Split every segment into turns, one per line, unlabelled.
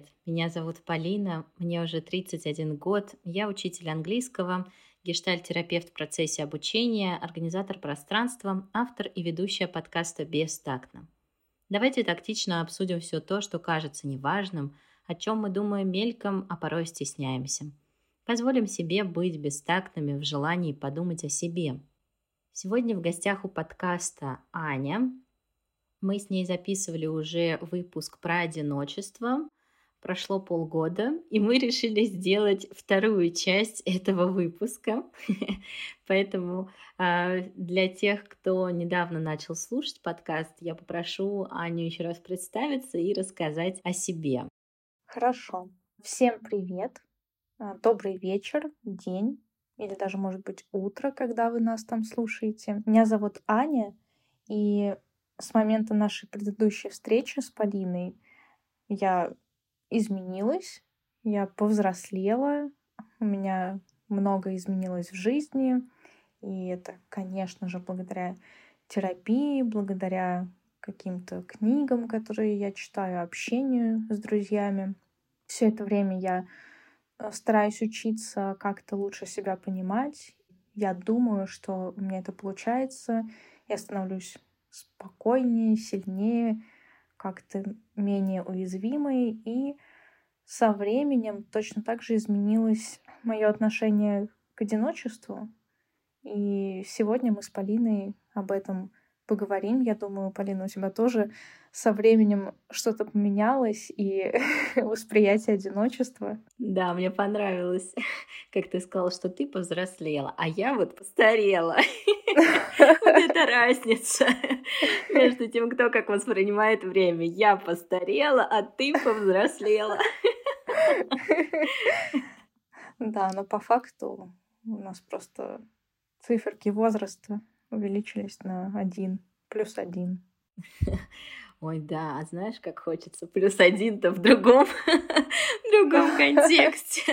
привет! Меня зовут Полина, мне уже 31 год, я учитель английского, гештальт-терапевт в процессе обучения, организатор пространства, автор и ведущая подкаста «Бестактно». Давайте тактично обсудим все то, что кажется неважным, о чем мы думаем мельком, а порой стесняемся. Позволим себе быть бестактными в желании подумать о себе. Сегодня в гостях у подкаста Аня, мы с ней записывали уже выпуск про одиночество. Прошло полгода, и мы решили сделать вторую часть этого выпуска. Поэтому а, для тех, кто недавно начал слушать подкаст, я попрошу Аню еще раз представиться и рассказать о себе.
Хорошо. Всем привет. А, добрый вечер, день или даже, может быть, утро, когда вы нас там слушаете. Меня зовут Аня, и с момента нашей предыдущей встречи с Полиной я изменилась, я повзрослела, у меня много изменилось в жизни, и это, конечно же, благодаря терапии, благодаря каким-то книгам, которые я читаю, общению с друзьями. Все это время я э, стараюсь учиться как-то лучше себя понимать. Я думаю, что у меня это получается. Я становлюсь спокойнее, сильнее, как-то менее уязвимой. И со временем точно так же изменилось мое отношение к одиночеству. И сегодня мы с Полиной об этом поговорим. Я думаю, Полина, у тебя тоже со временем что-то поменялось и восприятие одиночества.
Да, мне понравилось, как ты сказала, что ты повзрослела, а я вот постарела. Вот это разница между тем, кто как воспринимает время. Я постарела, а ты повзрослела.
Да, но по факту у нас просто циферки возраста увеличились на один, плюс один.
Ой, да, а знаешь, как хочется плюс один-то в другом, в другом контексте.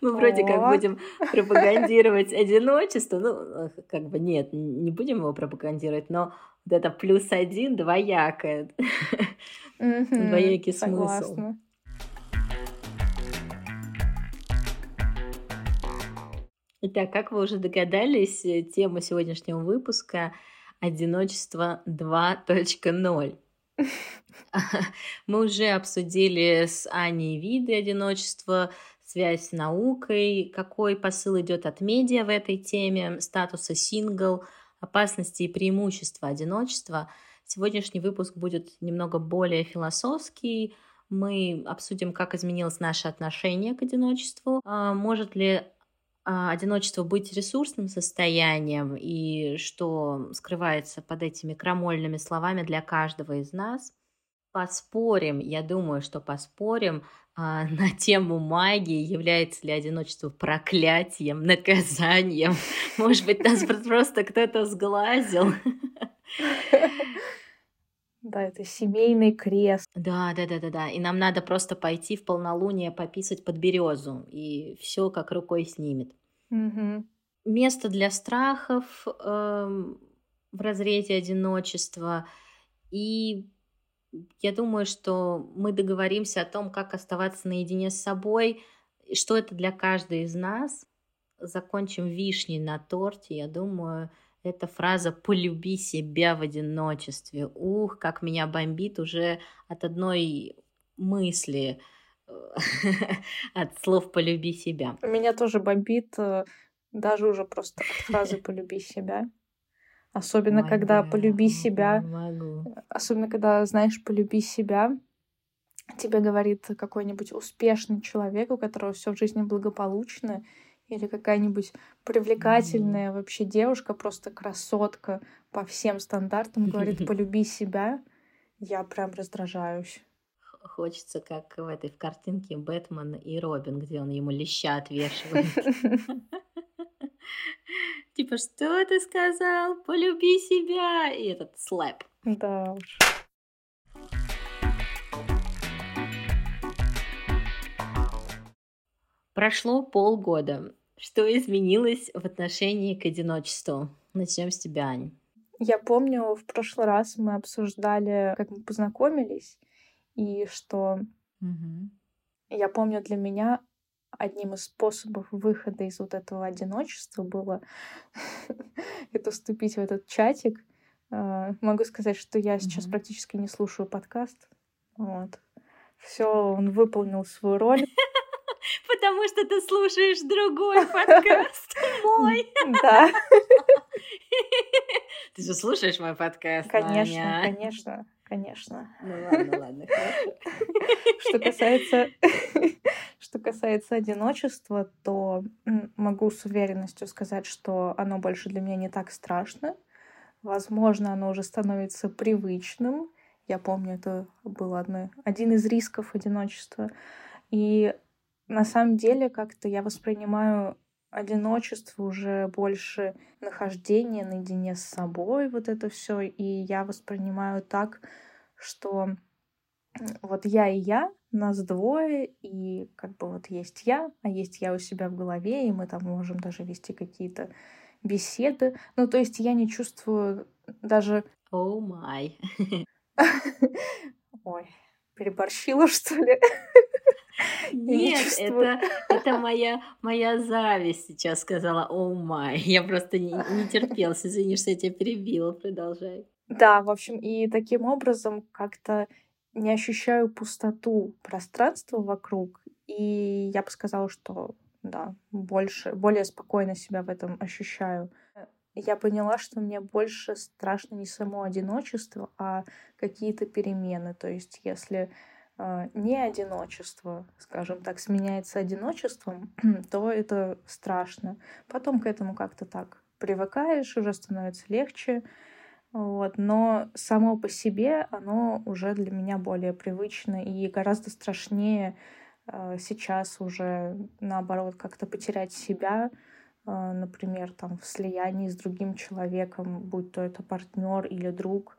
Мы вроде как будем пропагандировать одиночество, ну, как бы нет, не будем его пропагандировать, но вот это плюс один двоякое, двоякий смысл. Итак, как вы уже догадались, э, тема сегодняшнего выпуска — одиночество 2.0. Мы уже обсудили с Аней виды одиночества, связь с наукой, какой посыл идет от медиа в этой теме, статуса сингл, опасности и преимущества одиночества. Сегодняшний выпуск будет немного более философский. Мы обсудим, как изменилось наше отношение к одиночеству, а, может ли одиночество быть ресурсным состоянием и что скрывается под этими крамольными словами для каждого из нас. Поспорим, я думаю, что поспорим а, на тему магии, является ли одиночество проклятием, наказанием. Может быть, нас просто кто-то сглазил.
Да, это семейный крест.
Да, да, да, да, да. И нам надо просто пойти в полнолуние пописать под березу, и все как рукой снимет.
Угу.
Место для страхов э, в разрезе одиночества. И я думаю, что мы договоримся о том, как оставаться наедине с собой, что это для каждой из нас. Закончим вишней на торте, я думаю, эта фраза «полюби себя в одиночестве». Ух, как меня бомбит уже от одной мысли, от слов «полюби себя».
Меня тоже бомбит э, даже уже просто от фразы «полюби себя». Особенно, Ой, когда да, «полюби себя»,
могу.
особенно, когда, знаешь, «полюби себя», тебе говорит какой-нибудь успешный человек, у которого все в жизни благополучно, или какая-нибудь привлекательная mm. вообще девушка, просто красотка по всем стандартам, говорит, полюби себя, я прям раздражаюсь.
Хочется, как в этой в картинке Бэтмен и Робин, где он ему леща отвешивает. Типа, что ты сказал? Полюби себя! И этот слэп.
Да уж.
Прошло полгода. Что изменилось в отношении к одиночеству? Начнем с тебя, Ань.
Я помню, в прошлый раз мы обсуждали, как мы познакомились, и что
Мгм.
Я помню, для меня одним из способов выхода из вот этого одиночества было это вступить в этот чатик. А, Могу сказать, что я сейчас практически не слушаю подкаст. Вот. Все, он выполнил свою роль.
Потому что ты слушаешь другой подкаст мой.
Да,
Ты же слушаешь мой подкаст,
конечно,
Аня.
конечно, конечно.
Ну ладно, ладно.
Что касается, что касается одиночества, то могу с уверенностью сказать, что оно больше для меня не так страшно. Возможно, оно уже становится привычным. Я помню, это был одно, один из рисков одиночества. И на самом деле как-то я воспринимаю одиночество уже больше нахождение наедине с собой, вот это все. И я воспринимаю так, что вот я и я, нас двое, и как бы вот есть я, а есть я у себя в голове, и мы там можем даже вести какие-то беседы. Ну, то есть я не чувствую даже...
О май.
Ой, переборщила, что ли? Не
Нет, это, это моя, моя зависть сейчас сказала о май. Я просто не, не терпелась. Извини, что я тебя перебила. Продолжай.
Да, в общем, и таким образом как-то не ощущаю пустоту пространства вокруг. И я бы сказала, что да, больше, более спокойно себя в этом ощущаю. Я поняла, что мне больше страшно не само одиночество, а какие-то перемены. То есть, если не одиночество, скажем так, сменяется одиночеством, то это страшно. Потом к этому как-то так привыкаешь, уже становится легче. Вот. Но само по себе оно уже для меня более привычно и гораздо страшнее э, сейчас уже наоборот как-то потерять себя, э, например, там в слиянии с другим человеком, будь то это партнер или друг.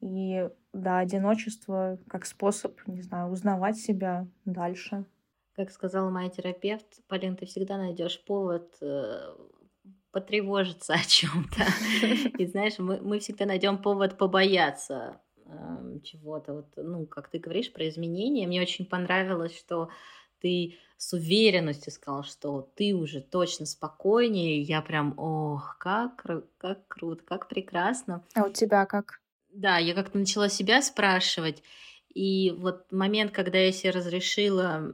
И да, одиночество как способ, не знаю, узнавать себя дальше.
Как сказала моя терапевт, Полин, ты всегда найдешь повод э, потревожиться о чем-то. И знаешь, мы, мы всегда найдем повод побояться э, чего-то. Вот, ну, как ты говоришь про изменения, мне очень понравилось, что ты с уверенностью сказал, что ты уже точно спокойнее. Я прям, ох, как, как круто, как прекрасно.
А у тебя как?
Да, я как-то начала себя спрашивать. И вот момент, когда я себе разрешила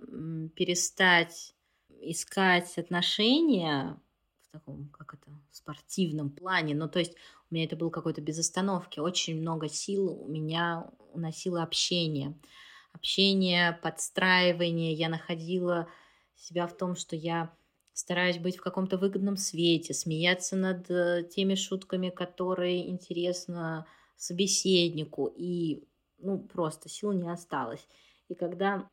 перестать искать отношения в таком, как это, спортивном плане, ну, то есть у меня это было какой-то без остановки, очень много сил у меня уносило общение. Общение, подстраивание, я находила себя в том, что я стараюсь быть в каком-то выгодном свете, смеяться над э, теми шутками, которые интересно собеседнику, и ну, просто сил не осталось. И когда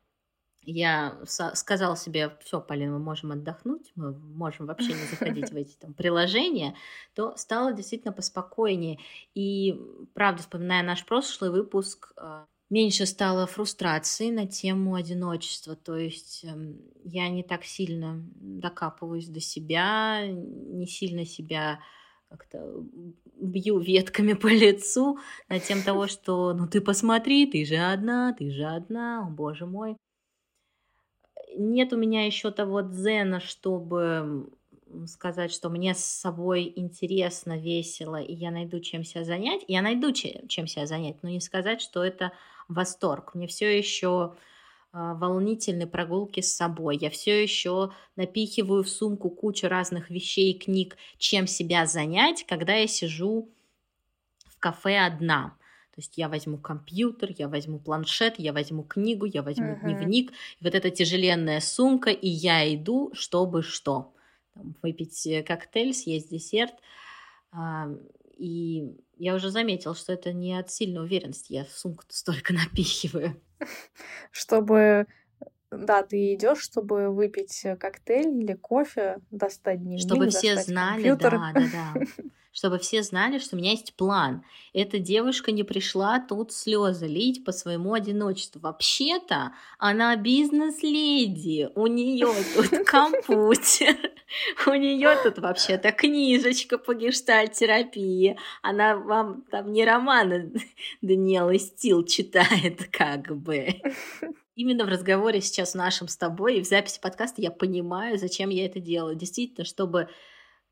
я сказала себе, все, Полин, мы можем отдохнуть, мы можем вообще не заходить в эти там приложения, то стало действительно поспокойнее. И, правда, вспоминая наш прошлый выпуск, э, меньше стало фрустрации на тему одиночества. То есть эм, я не так сильно докапываюсь до себя, не сильно себя как-то бью ветками по лицу на тем того, что ну ты посмотри, ты же одна, ты же одна, о боже мой. Нет у меня еще того дзена, чтобы сказать, что мне с собой интересно, весело, и я найду чем себя занять. Я найду че- чем себя занять, но не сказать, что это восторг. Мне все еще волнительные прогулки с собой. Я все еще напихиваю в сумку кучу разных вещей и книг, чем себя занять, когда я сижу в кафе одна. То есть я возьму компьютер, я возьму планшет, я возьму книгу, я возьму
Мгм.
дневник. Вот эта тяжеленная сумка, и я иду, чтобы что? Там, выпить э, коктейль, съесть десерт. И я уже заметила, что это не от сильной уверенности. Я в сумку столько напихиваю.
Чтобы да, ты идешь, чтобы выпить э, коктейль или кофе, достать дневник,
Чтобы все знали,
компьютер.
да, да, да. Чтобы все знали, что у меня есть план. Эта девушка не пришла тут слезы лить по своему одиночеству. Вообще-то она бизнес-леди. У нее тут компьютер. У нее тут вообще-то книжечка по гештальт-терапии. Она вам там не романы Даниэлы Стил читает, как бы. Именно в разговоре сейчас нашем с тобой и в записи подкаста я понимаю, зачем я это делаю. Действительно, чтобы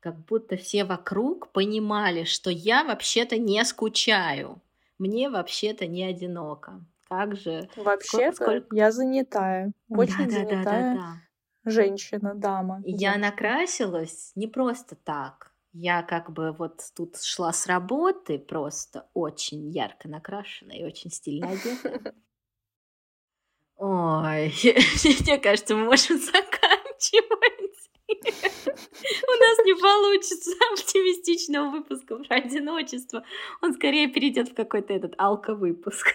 как будто все вокруг понимали, что я вообще-то не скучаю, мне вообще-то не одиноко. Как же?
Вообще-то сколько... я занятая, очень да, занятая да, да, да, да. женщина, дама.
Я накрасилась не просто так. Я как бы вот тут шла с работы, просто очень ярко накрашенная и очень стильно одета. Ой, мне кажется, мы можем заканчивать. У нас не получится оптимистичного выпуска про одиночество. Он скорее перейдет в какой-то этот алко-выпуск.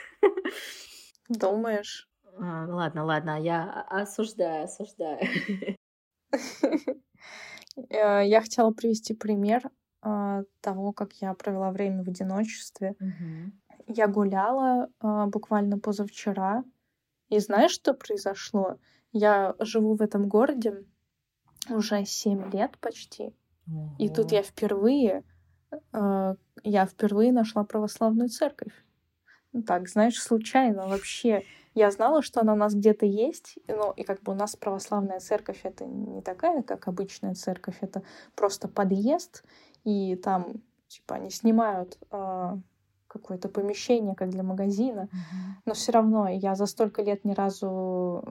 Думаешь?
А, ладно, ладно, я осуждаю, осуждаю.
Э, я хотела привести пример а, того, как я провела время в одиночестве. Я гуляла а, буквально позавчера, и знаешь, что произошло? Я живу в этом городе уже 7 лет почти. Ого. И тут я впервые, э, я впервые нашла православную церковь. Ну так, знаешь, случайно вообще. Я знала, что она у нас где-то есть, но и как бы у нас православная церковь это не такая, как обычная церковь, это просто подъезд, и там типа они снимают э, какое-то помещение, как для магазина, но все равно я за столько лет ни разу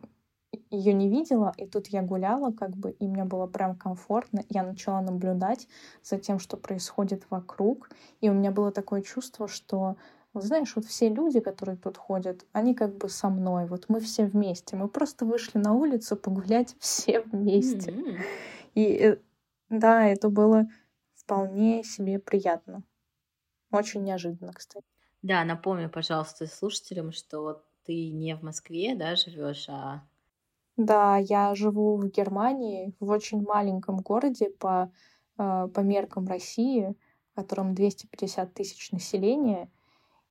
ее не видела, и тут я гуляла, как бы, и мне было прям комфортно. Я начала наблюдать за тем, что происходит вокруг, и у меня было такое чувство, что вот знаешь, вот все люди, которые тут ходят, они как бы со мной, вот мы все вместе. Мы просто вышли на улицу погулять все вместе. Mm-hmm. И э, да, это было вполне себе приятно. Очень неожиданно, кстати.
Да, напомню, пожалуйста, слушателям, что ты не в Москве, да, живешь, а
да, я живу в Германии, в очень маленьком городе по, э, по меркам России, в котором 250 тысяч населения.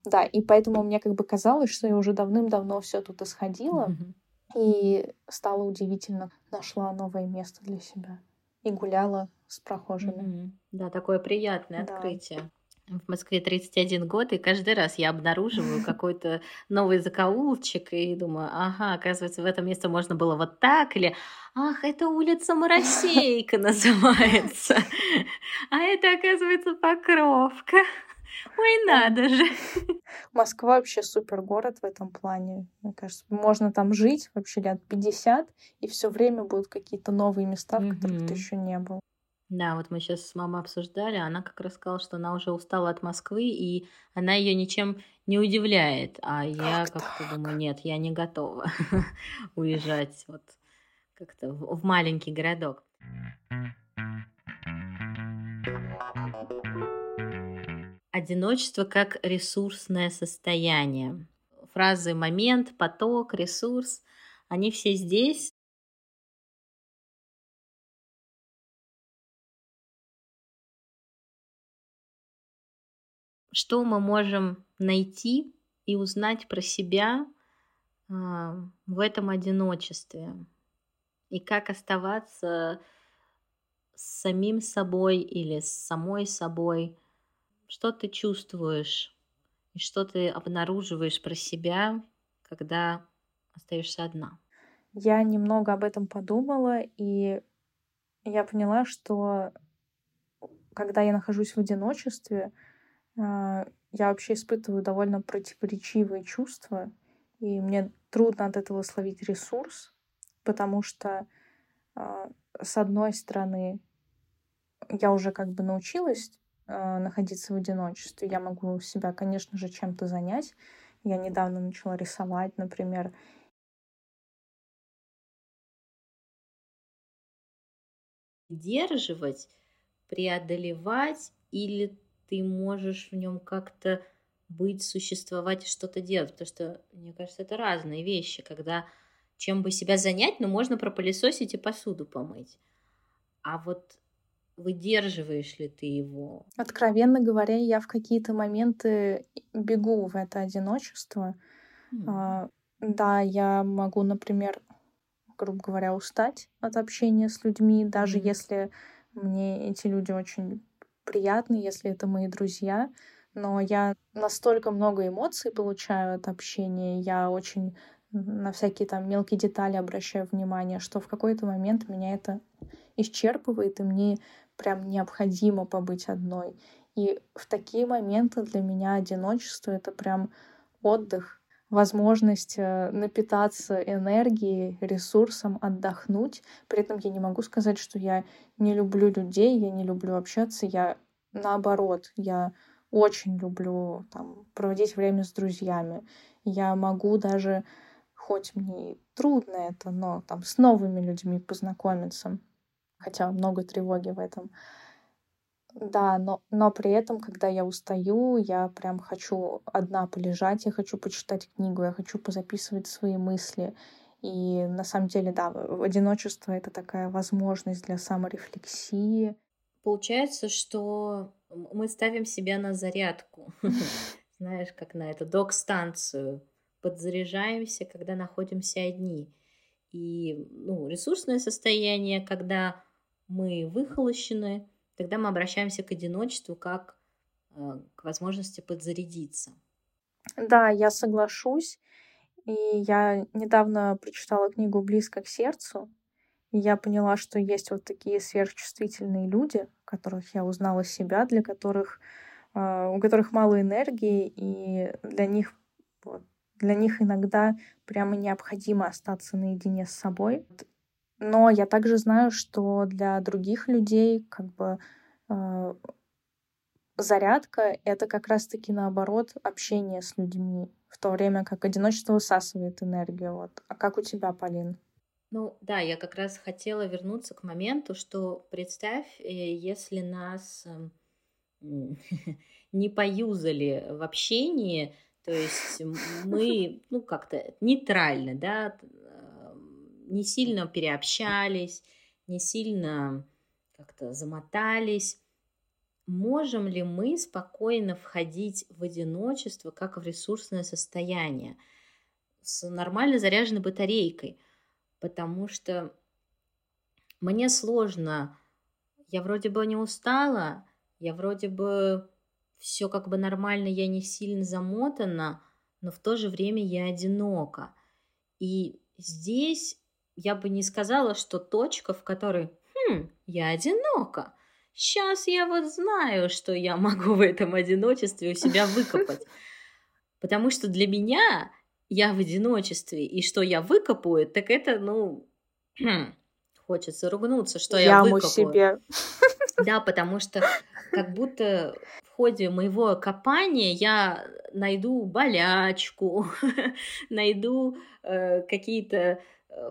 Да, и поэтому мне как бы казалось, что я уже давным-давно все тут исходила, mm-hmm. и стало удивительно, нашла новое место для себя и гуляла с прохожими.
Mm-hmm. Да, такое приятное да. открытие в Москве 31 год, и каждый раз я обнаруживаю какой-то новый закоулочек и думаю, ага, оказывается, в этом месте можно было вот так, или ах, это улица Моросейка называется, а это, оказывается, Покровка. Ой, надо же.
Москва вообще супер город в этом плане. Мне кажется, можно там жить вообще лет 50, и все время будут какие-то новые места, в которых ты еще не был.
Да, вот мы сейчас с мамой обсуждали, она как раз сказала, что она уже устала от Москвы, и она ее ничем не удивляет. А я как-то думаю, нет, я не готова уезжать вот как-то в маленький городок. Одиночество как ресурсное состояние. Фразы момент, поток, ресурс, они все здесь, что мы можем найти и узнать про себя а, в этом одиночестве и как оставаться с самим собой или с самой собой, что ты чувствуешь и что ты обнаруживаешь про себя, когда остаешься одна.
Я немного об этом подумала, и я поняла, что когда я нахожусь в одиночестве, я вообще испытываю довольно противоречивые чувства, и мне трудно от этого словить ресурс, потому что, а, с одной стороны, я уже как бы научилась а, находиться в одиночестве, я могу себя, конечно же, чем-то занять. Я недавно начала рисовать, например.
Держивать, преодолевать или ты можешь в нем как-то быть, существовать и что-то делать. Потому что, мне кажется, это разные вещи, когда чем бы себя занять, но ну, можно пропылесосить и посуду помыть. А вот выдерживаешь ли ты его?
Откровенно говоря, я в какие-то моменты бегу в это одиночество. Mm. А, да, я могу, например, грубо говоря, устать от общения с людьми, даже mm. если мне эти люди очень приятны, если это мои друзья, но я настолько много эмоций получаю от общения, я очень на всякие там мелкие детали обращаю внимание, что в какой-то момент меня это исчерпывает, и мне прям необходимо побыть одной. И в такие моменты для меня одиночество — это прям отдых, возможность э, напитаться энергией, ресурсом, отдохнуть. При этом я не могу сказать, что я не люблю людей, я не люблю общаться. Я наоборот, я очень люблю там, проводить время с друзьями. Я могу даже, хоть мне и трудно это, но там с новыми людьми познакомиться. Хотя много тревоги в этом. Да, но, но при этом, когда я устаю, я прям хочу одна полежать, я хочу почитать книгу, я хочу позаписывать свои мысли. И на самом деле, да, одиночество — это такая возможность для саморефлексии.
Получается, что мы ставим себя на зарядку, знаешь, как на эту док-станцию, подзаряжаемся, когда находимся одни. И ну, ресурсное состояние, когда мы выхолощены, тогда мы обращаемся к одиночеству как э, к возможности подзарядиться.
Да, я соглашусь. И я недавно прочитала книгу «Близко к сердцу», и я поняла, что есть вот такие сверхчувствительные люди, которых я узнала себя, для которых, э, у которых мало энергии, и для них, для них иногда прямо необходимо остаться наедине с собой. Но я также знаю, что для других людей как бы э, зарядка — это как раз-таки наоборот общение с людьми, в то время как одиночество высасывает энергию. Вот. А как у тебя, Полин?
Ну да, я как раз хотела вернуться к моменту, что представь, э, если нас эм, не поюзали в общении, то есть мы, ну, как-то нейтрально, да, не сильно переобщались, не сильно как-то замотались. Можем ли мы спокойно входить в одиночество, как в ресурсное состояние, с нормально заряженной батарейкой? Потому что мне сложно, я вроде бы не устала, я вроде бы все как бы нормально, я не сильно замотана, но в то же время я одинока. И здесь я бы не сказала, что точка, в которой «Хм, я одинока», сейчас я вот знаю, что я могу в этом одиночестве у себя выкопать. Потому что для меня я в одиночестве, и что я выкопаю, так это, ну, хм, хочется ругнуться, что Яму я выкопаю. себе. Да, потому что как будто в ходе моего копания я найду болячку, найду э, какие-то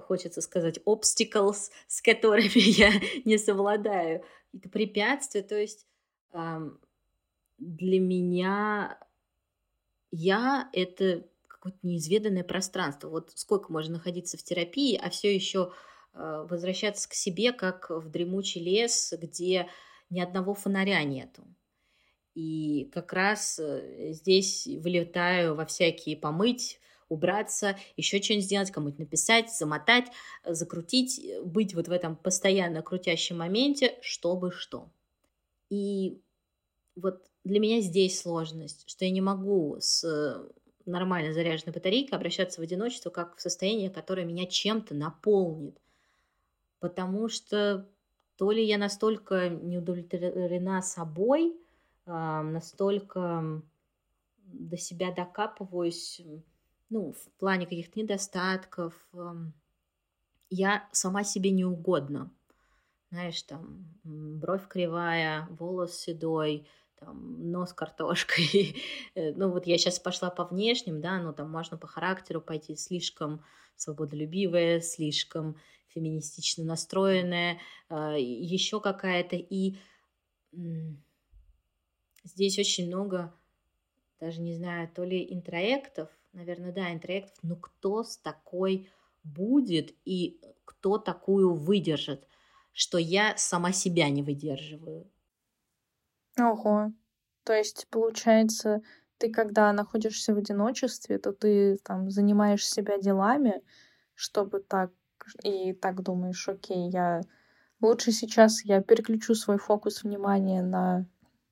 хочется сказать, obstacles, с которыми я не совладаю. Это препятствия, то есть для меня я — это какое-то неизведанное пространство. Вот сколько можно находиться в терапии, а все еще э, возвращаться к себе, как в дремучий лес, где ни одного фонаря нету. И как раз э, здесь вылетаю во всякие помыть убраться, еще что-нибудь сделать, кому-то написать, замотать, э, закрутить, э, быть вот в этом постоянно крутящем моменте, чтобы что. И вот для меня здесь сложность, что я не могу с э, нормально заряженной батарейкой обращаться в одиночество как в состояние, которое меня чем-то наполнит. Потому что то ли я настолько не удовлетворена собой, настолько до себя докапываюсь, ну, в плане каких-то недостатков. Я сама себе не угодна. Знаешь, там, бровь кривая, волос седой, там, нос картошкой. Э, ну, вот я сейчас пошла по внешним, да, но там можно по характеру пойти слишком свободолюбивая, слишком феминистично настроенная, а, еще какая-то. И здесь очень много, даже не знаю, то ли интроектов, наверное, да, интроектов, но кто с такой будет и кто такую выдержит, что я сама себя не выдерживаю.
Ого. То есть, получается, ты когда находишься в одиночестве, то ты там занимаешь себя делами, чтобы так и так думаешь, окей, я лучше сейчас я переключу свой фокус внимания на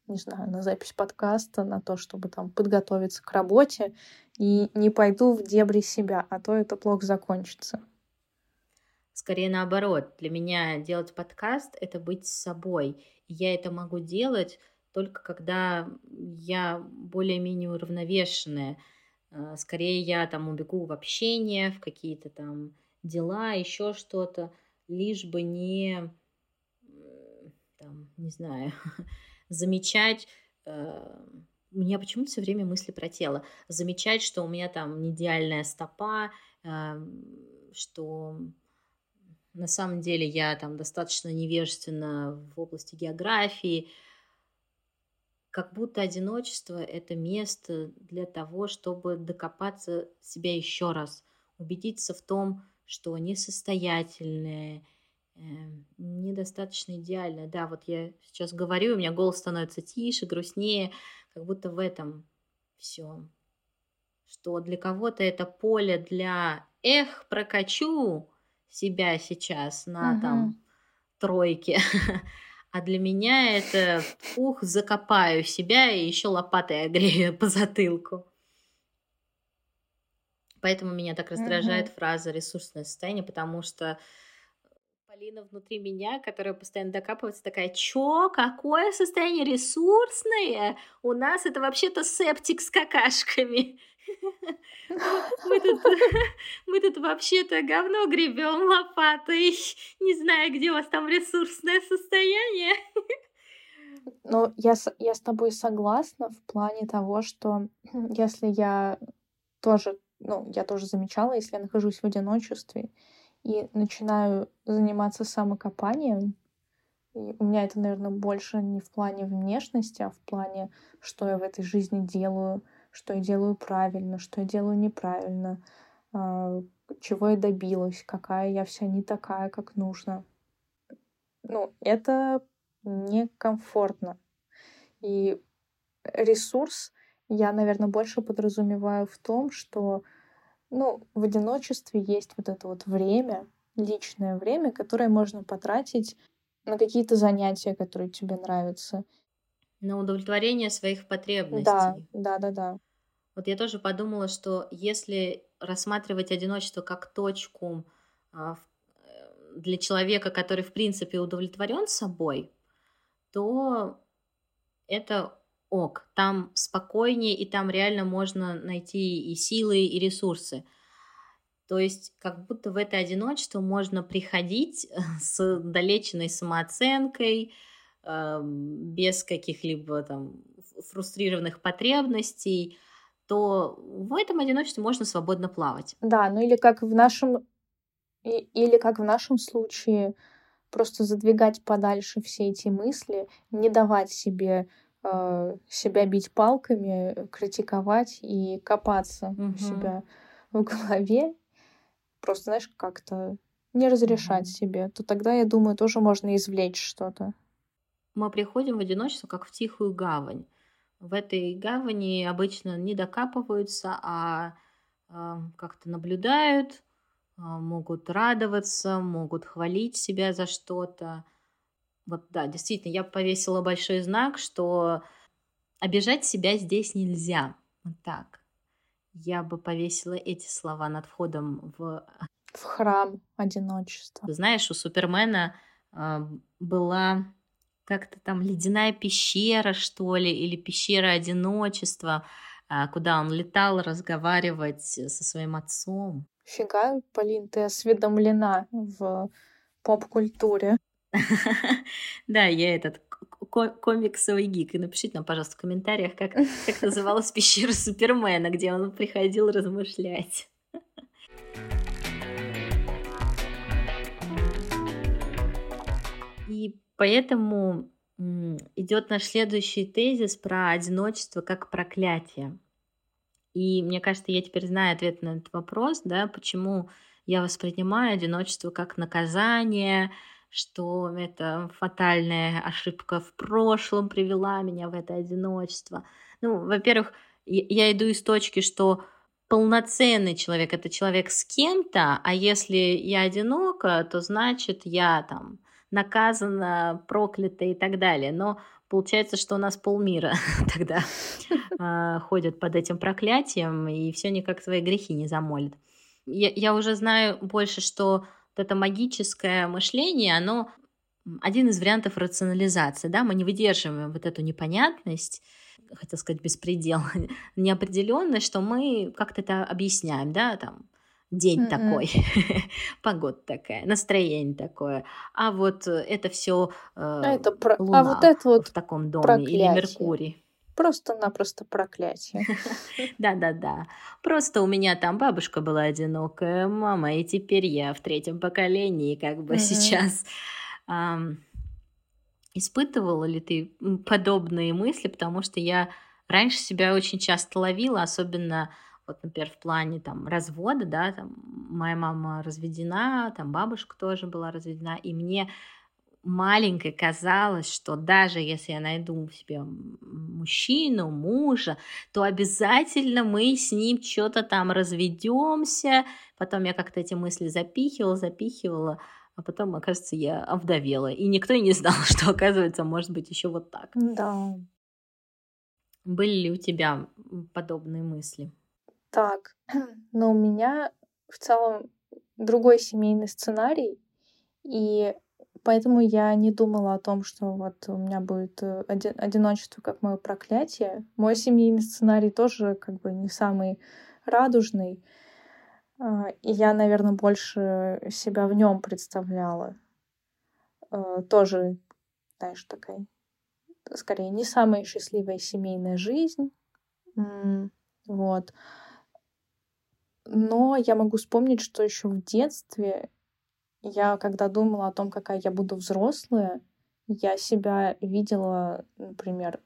не знаю, на запись подкаста, на то, чтобы там подготовиться к работе, и не пойду в дебри себя, а то это плохо закончится.
Скорее наоборот, для меня делать подкаст — это быть собой. Я это могу делать только когда я более-менее уравновешенная. А, скорее я там убегу в общение, в какие-то там дела, еще что-то, лишь бы не, там, не знаю, замечать э, у меня почему-то все время мысли про тело. Замечать, что у меня там не идеальная стопа, э, что на самом деле я там достаточно невежественна в области географии. Как будто одиночество — это место для того, чтобы докопаться себя еще раз, убедиться в том, что несостоятельное, недостаточно идеальное. Да, вот я сейчас говорю, у меня голос становится тише, грустнее, как будто в этом все. Что для кого-то это поле для «эх, прокачу», себя сейчас на угу. там тройке. А для меня это ух, закопаю себя и еще лопатой огрею по затылку. Поэтому меня так раздражает угу. фраза ресурсное состояние, потому что Полина внутри меня, которая постоянно докапывается, такая, чё, какое состояние ресурсное? У нас это вообще-то септик с какашками. Мы тут, мы тут вообще-то говно гребем лопатой. Не знаю, где у вас там ресурсное состояние.
Ну, я, я с тобой согласна в плане того, что если я тоже, ну, я тоже замечала, если я нахожусь в одиночестве и начинаю заниматься самокопанием, и у меня это, наверное, больше не в плане внешности, а в плане, что я в этой жизни делаю, что я делаю правильно, что я делаю неправильно, а, чего я добилась, какая я вся не такая, как нужно. Ну, это некомфортно. И ресурс я, наверное, больше подразумеваю в том, что ну, в одиночестве есть вот это вот время, личное время, которое можно потратить на какие-то занятия, которые тебе нравятся.
На удовлетворение своих потребностей.
Да, да, да, да.
Вот я тоже подумала, что если рассматривать одиночество как точку а, э, для человека, который, в принципе, удовлетворен собой, то это ок. Там спокойнее, и там реально можно найти и силы, и ресурсы. То есть как будто в это одиночество можно приходить с долеченной самооценкой, без каких-либо там фрустрированных потребностей, то в этом одиночестве можно свободно плавать.
Да, ну или как в нашем или как в нашем случае просто задвигать подальше все эти мысли, не давать себе себя бить палками, критиковать и копаться угу. у себя в голове, просто знаешь как-то не разрешать угу. себе, то тогда я думаю тоже можно извлечь что-то.
Мы приходим в одиночество как в тихую гавань в этой гавани обычно не докапываются, а э, как-то наблюдают, э, могут радоваться, могут хвалить себя за что-то. Вот да, действительно, я повесила большой знак, что обижать себя здесь нельзя. Вот так. Я бы повесила эти слова над входом в...
В храм одиночества.
Знаешь, у Супермена э, была как-то там ледяная пещера, что ли, или пещера одиночества, а, куда он летал разговаривать со своим отцом.
Фига, Полин, ты осведомлена в поп-культуре.
Да, я этот комиксовый гик. И напишите нам, пожалуйста, в комментариях, как, как называлась пещера Супермена, где он приходил размышлять. И Поэтому идет наш следующий тезис про одиночество как проклятие. И мне кажется, я теперь знаю ответ на этот вопрос, да, почему я воспринимаю одиночество как наказание, что это фатальная ошибка в прошлом привела меня в это одиночество. Ну, во-первых, я иду из точки, что полноценный человек это человек с кем-то, а если я одинока, то значит я там наказана, проклята и так далее. Но получается, что у нас полмира тогда а, ходят под этим проклятием, и все никак свои грехи не замолит. Я, я уже знаю больше, что вот это магическое мышление, оно один из вариантов рационализации, да, мы не выдерживаем вот эту непонятность, хотел сказать беспредел, неопределенность, что мы как-то это объясняем, да, там, день mm-hmm. такой, погода такая, настроение такое, а вот это все э, а это про... Луна а вот это вот в таком доме проклятие. или Меркурий.
Просто-напросто проклятие.
Да-да-да. Просто у меня там бабушка была одинокая, мама, и теперь я в третьем поколении как бы сейчас. Испытывала ли ты подобные мысли? Потому что я раньше себя очень часто ловила, особенно вот, например, в плане там развода, да, там моя мама разведена, там бабушка тоже была разведена, и мне маленькой казалось, что даже если я найду себе мужчину, мужа, то обязательно мы с ним что-то там разведемся. Потом я как-то эти мысли запихивала, запихивала, а потом, оказывается, я овдовела. И никто и не знал, что, оказывается, может быть еще вот так.
Да.
Были ли у тебя подобные мысли?
Так, но у меня в целом другой семейный сценарий, и поэтому я не думала о том, что вот у меня будет э, один, одиночество как мое проклятие. Мой семейный сценарий тоже как бы не самый радужный, а, и я, наверное, больше себя в нем представляла. Э, тоже, знаешь, такая, скорее, не самая счастливая семейная жизнь. Вот. Но я могу вспомнить, что еще в детстве я, когда думала о том, какая я буду взрослая, я себя видела, например,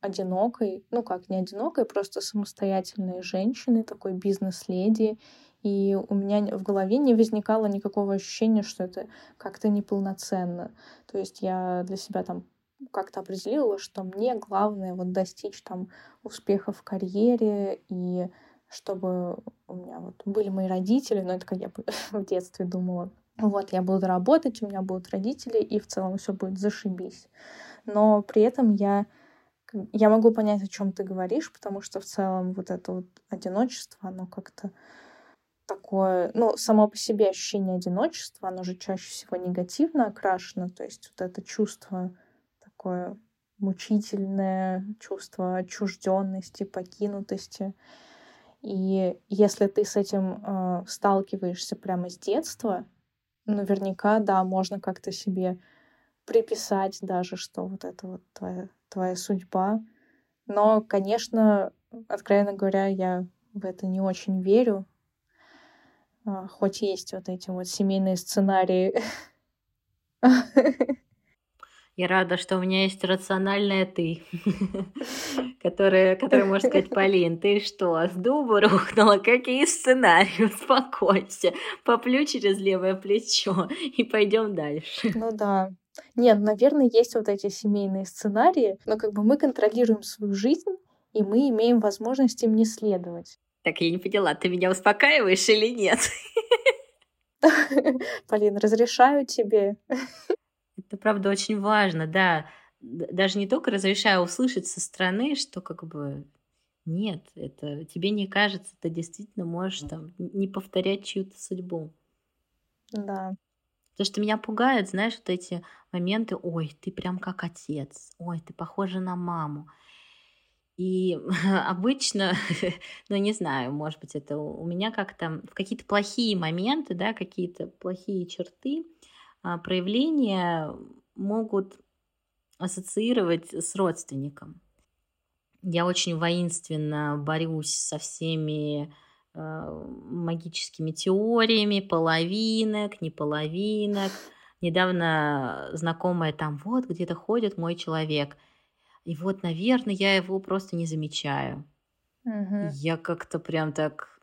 одинокой, ну как, не одинокой, просто самостоятельной женщиной, такой бизнес-леди, и у меня в голове не возникало никакого ощущения, что это как-то неполноценно. То есть я для себя там как-то определила, что мне главное вот достичь там успеха в карьере и чтобы у меня вот были мои родители, но это как я в детстве думала. Вот, я буду работать, у меня будут родители, и в целом все будет зашибись. Но при этом я, я могу понять, о чем ты говоришь, потому что в целом вот это вот одиночество, оно как-то такое, ну, само по себе ощущение одиночества, оно же чаще всего негативно окрашено, то есть вот это чувство такое мучительное, чувство отчужденности, покинутости. И если ты с этим э, сталкиваешься прямо с детства, наверняка, да, можно как-то себе приписать даже, что вот это вот твоя, твоя судьба. Но, конечно, откровенно говоря, я в это не очень верю. А, хоть есть вот эти вот семейные сценарии
Я рада, что у меня есть рациональная ты, которая, которая может сказать, Полин, ты что, с дуба рухнула? Какие сценарии? Успокойся. Поплю через левое плечо и пойдем дальше.
Ну да. Нет, наверное, есть вот эти семейные сценарии, но как бы мы контролируем свою жизнь, и мы имеем возможность им не следовать.
Так, я не поняла, ты меня успокаиваешь или нет?
Полин, разрешаю тебе.
Это правда очень важно, да. Даже не только разрешаю услышать со стороны, что как бы нет, это тебе не кажется, ты действительно можешь там не повторять чью-то судьбу.
Да.
То, что меня пугает, знаешь, вот эти моменты, ой, ты прям как отец, ой, ты похожа на маму. И обычно, ну не знаю, может быть, это у меня как-то в какие-то плохие моменты, да, какие-то плохие черты, проявления могут ассоциировать с родственником. Я очень воинственно борюсь со всеми э, магическими теориями, половинок, неполовинок. Недавно знакомая там, вот где-то ходит мой человек. И вот, наверное, я его просто не замечаю.
Угу.
Я как-то прям так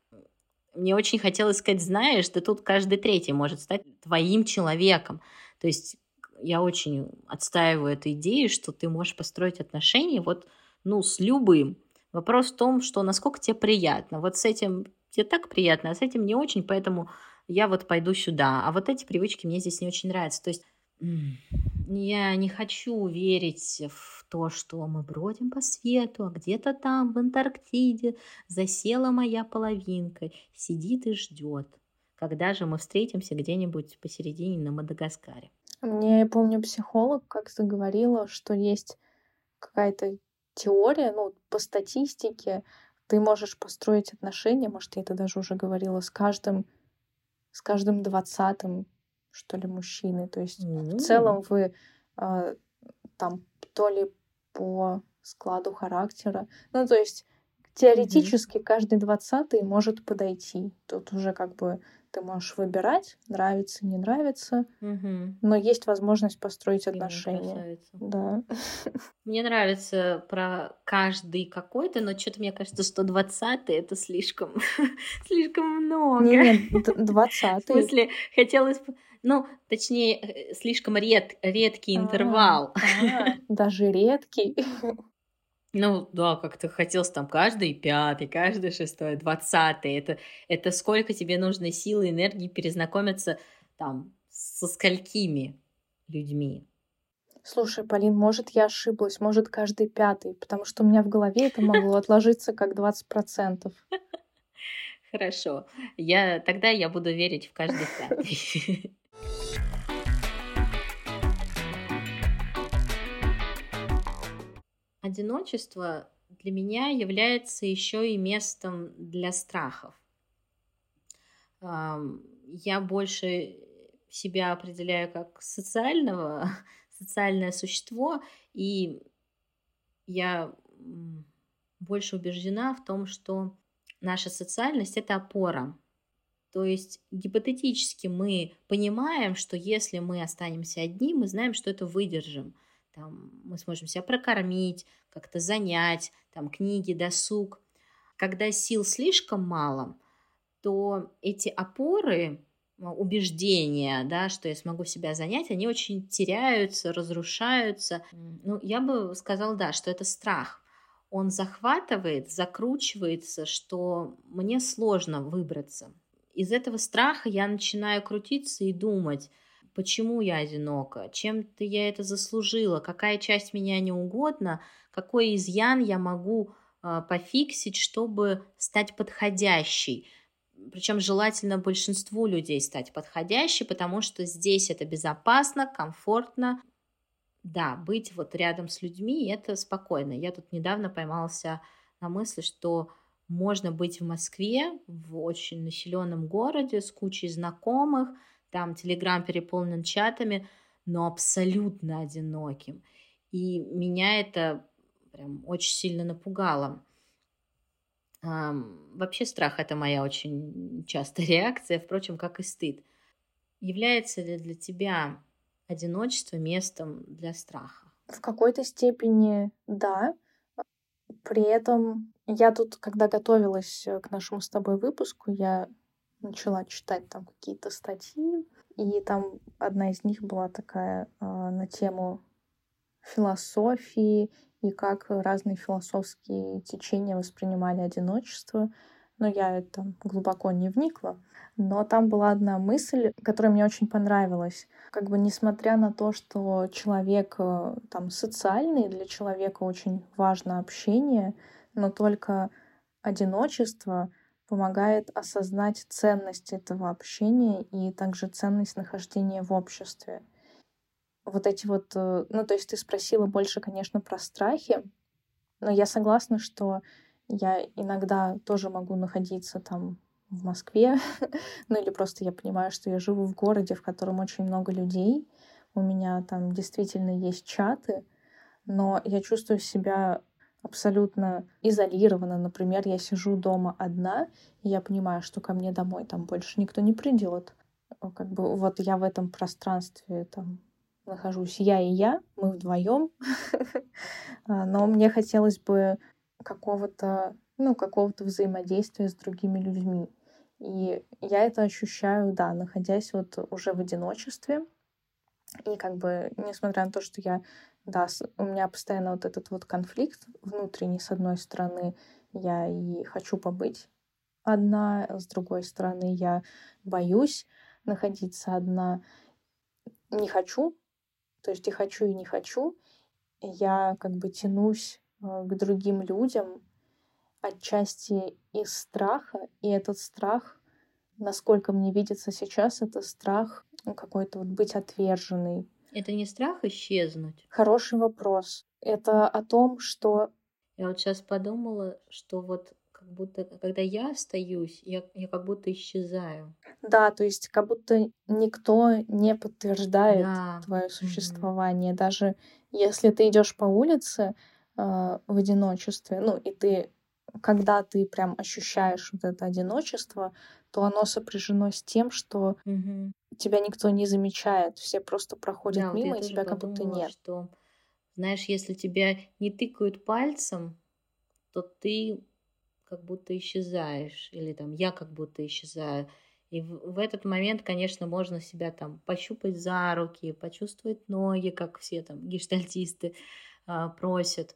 мне очень хотелось сказать, знаешь, да тут каждый третий может стать твоим человеком. То есть я очень отстаиваю эту идею, что ты можешь построить отношения вот, ну, с любым. Вопрос в том, что насколько тебе приятно. Вот с этим тебе так приятно, а с этим не очень, поэтому я вот пойду сюда. А вот эти привычки мне здесь не очень нравятся. То есть я не хочу верить в то, что мы бродим по свету, а где-то там, в Антарктиде, засела моя половинка, сидит и ждет. Когда же мы встретимся где-нибудь посередине на Мадагаскаре?
Мне, я помню, психолог как-то говорила, что есть какая-то теория, ну, по статистике, ты можешь построить отношения, может, я это даже уже говорила, с каждым, с каждым двадцатым, что ли, мужчиной. То есть mm-hmm. в целом вы э, там то ли по складу характера, ну, то есть теоретически mm-hmm. каждый двадцатый может подойти. Тут уже как бы ты можешь выбирать, нравится, не нравится,
угу.
но есть возможность построить отношения. Да.
Мне нравится про каждый какой-то, но что-то мне кажется, 120 это слишком, слишком много.
Нет, нет 20
В смысле, хотелось бы... Ну, точнее, э, слишком ред, редкий интервал.
А, даже редкий.
Ну да, как ты хотел там каждый пятый, каждый шестой, двадцатый. Это, это сколько тебе нужно силы, энергии перезнакомиться там со сколькими людьми.
Слушай, Полин, может, я ошиблась, может, каждый пятый, потому что у меня в голове это могло отложиться как 20%.
Хорошо. Я, тогда я буду верить в каждый пятый. Одиночество для меня является еще и местом для страхов. Я больше себя определяю как социального, социальное существо, и я больше убеждена в том, что наша социальность — это опора. То есть гипотетически мы понимаем, что если мы останемся одни, мы знаем, что это выдержим там, мы сможем себя прокормить, как-то занять, там, книги, досуг. Когда сил слишком мало, то эти опоры, а, убеждения, да, что я смогу себя занять, они очень теряются, разрушаются. Ну, я бы сказала, да, что это страх. Он захватывает, закручивается, что мне сложно выбраться. Из этого страха я начинаю крутиться и думать, почему я одинока, чем-то я это заслужила, какая часть меня не угодна, какой изъян я могу э, пофиксить, чтобы стать подходящей. Причем желательно большинству людей стать подходящей, потому что здесь это безопасно, комфортно. Да, быть вот рядом с людьми это спокойно. Я тут недавно поймался на мысли, что можно быть в Москве, в очень населенном городе с кучей знакомых, там Телеграм переполнен чатами, но абсолютно одиноким. И меня это прям очень сильно напугало. Вообще страх – это моя очень частая реакция, впрочем, как и стыд. Является ли для тебя одиночество местом для страха?
В какой-то степени да. При этом я тут, когда готовилась к нашему с тобой выпуску, я начала читать там какие-то статьи, и там одна из них была такая э, на тему философии и как разные философские течения воспринимали одиночество. Но я там глубоко не вникла. Но там была одна мысль, которая мне очень понравилась. Как бы несмотря на то, что человек э, там социальный, для человека очень важно общение, но только одиночество — помогает осознать ценность этого общения и также ценность нахождения в обществе. Вот эти вот, э, ну то есть ты спросила больше, конечно, про страхи, но я согласна, что я иногда тоже могу находиться там в Москве, ну или просто я понимаю, что я живу в городе, в котором очень много людей, у меня там действительно есть чаты, но я чувствую себя абсолютно изолирована. Например, я сижу дома одна, и я понимаю, что ко мне домой там больше никто не придет. Как бы вот я в этом пространстве там нахожусь я и я, мы вдвоем. А, но мне хотелось бы какого-то, ну, какого-то взаимодействия с другими людьми. И я это ощущаю, да, находясь вот уже в одиночестве. И как бы, несмотря на то, что я да, у меня постоянно вот этот вот конфликт внутренний. С одной стороны, я и хочу побыть одна, с другой стороны, я боюсь находиться одна. Не хочу То есть и хочу, и не хочу. Я как бы тянусь э, к другим людям отчасти из страха, и этот страх, насколько мне видится сейчас, это страх ну, какой-то вот быть отверженный.
Это не страх исчезнуть?
Хороший вопрос. Это о том, что...
Я вот сейчас подумала, что вот как будто, когда я остаюсь, я, я как будто исчезаю.
Да, то есть как будто никто не подтверждает да. твое существование. Mm-hmm. Даже если ты идешь по улице э, в одиночестве, ну и ты, когда ты прям ощущаешь вот это одиночество, то оно сопряжено с тем, что mm-hmm. Тебя никто не замечает, все просто проходят да, мимо, вот и тебя как будто нет.
Что, знаешь, если тебя не тыкают пальцем, то ты как будто исчезаешь, или там я как будто исчезаю. И в, в этот момент, конечно, можно себя там пощупать за руки, почувствовать ноги, как все там гештальтисты а, просят.